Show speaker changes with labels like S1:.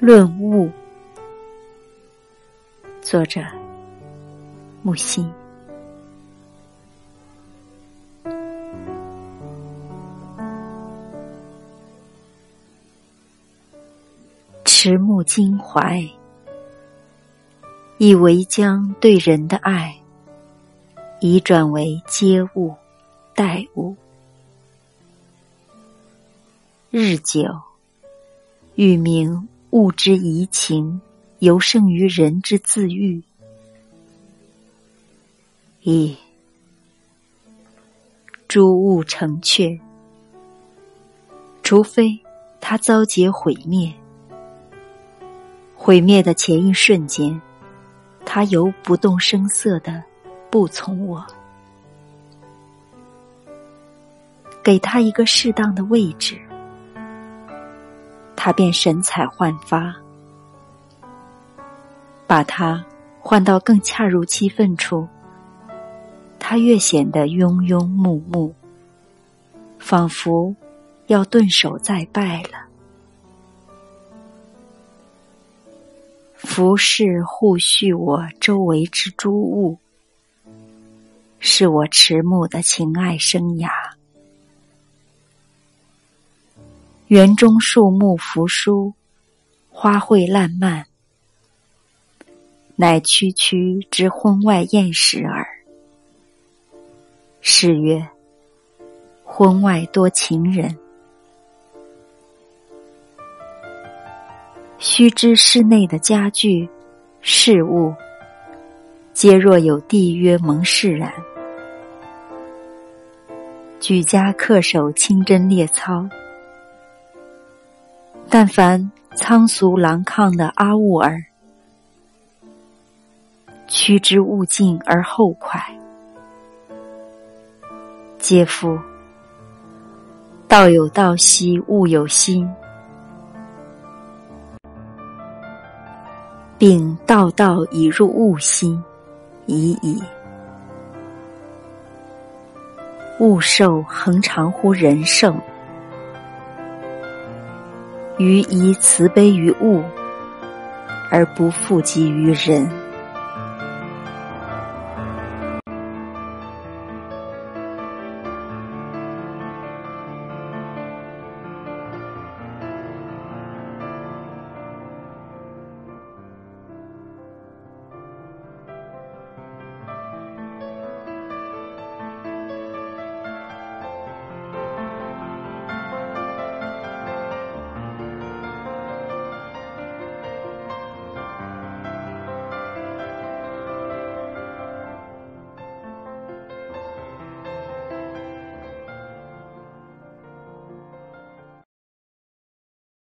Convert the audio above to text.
S1: 论物，作者木心。迟暮襟怀，以为将对人的爱，已转为接物、待物。日久，欲明物之移情，尤胜于人之自愈。一诸物成雀，除非它遭劫毁灭。毁灭的前一瞬间，他犹不动声色的不从我，给他一个适当的位置，他便神采焕发；把他换到更恰如其分处，他越显得庸庸木木，仿佛要顿首再拜了。服饰护恤我周围之诸物，是我迟暮的情爱生涯。园中树木扶疏，花卉烂漫，乃区区之婚外艳事耳。是曰：婚外多情人。须知室内的家具、事物，皆若有缔约盟誓然。举家恪守清真列操，但凡仓俗狼亢的阿兀儿，趋之勿近而后快，嗟夫道有道兮，物有心。并道道已入物心，已矣。物寿恒长乎人寿，于以慈悲于物，而不负及于人。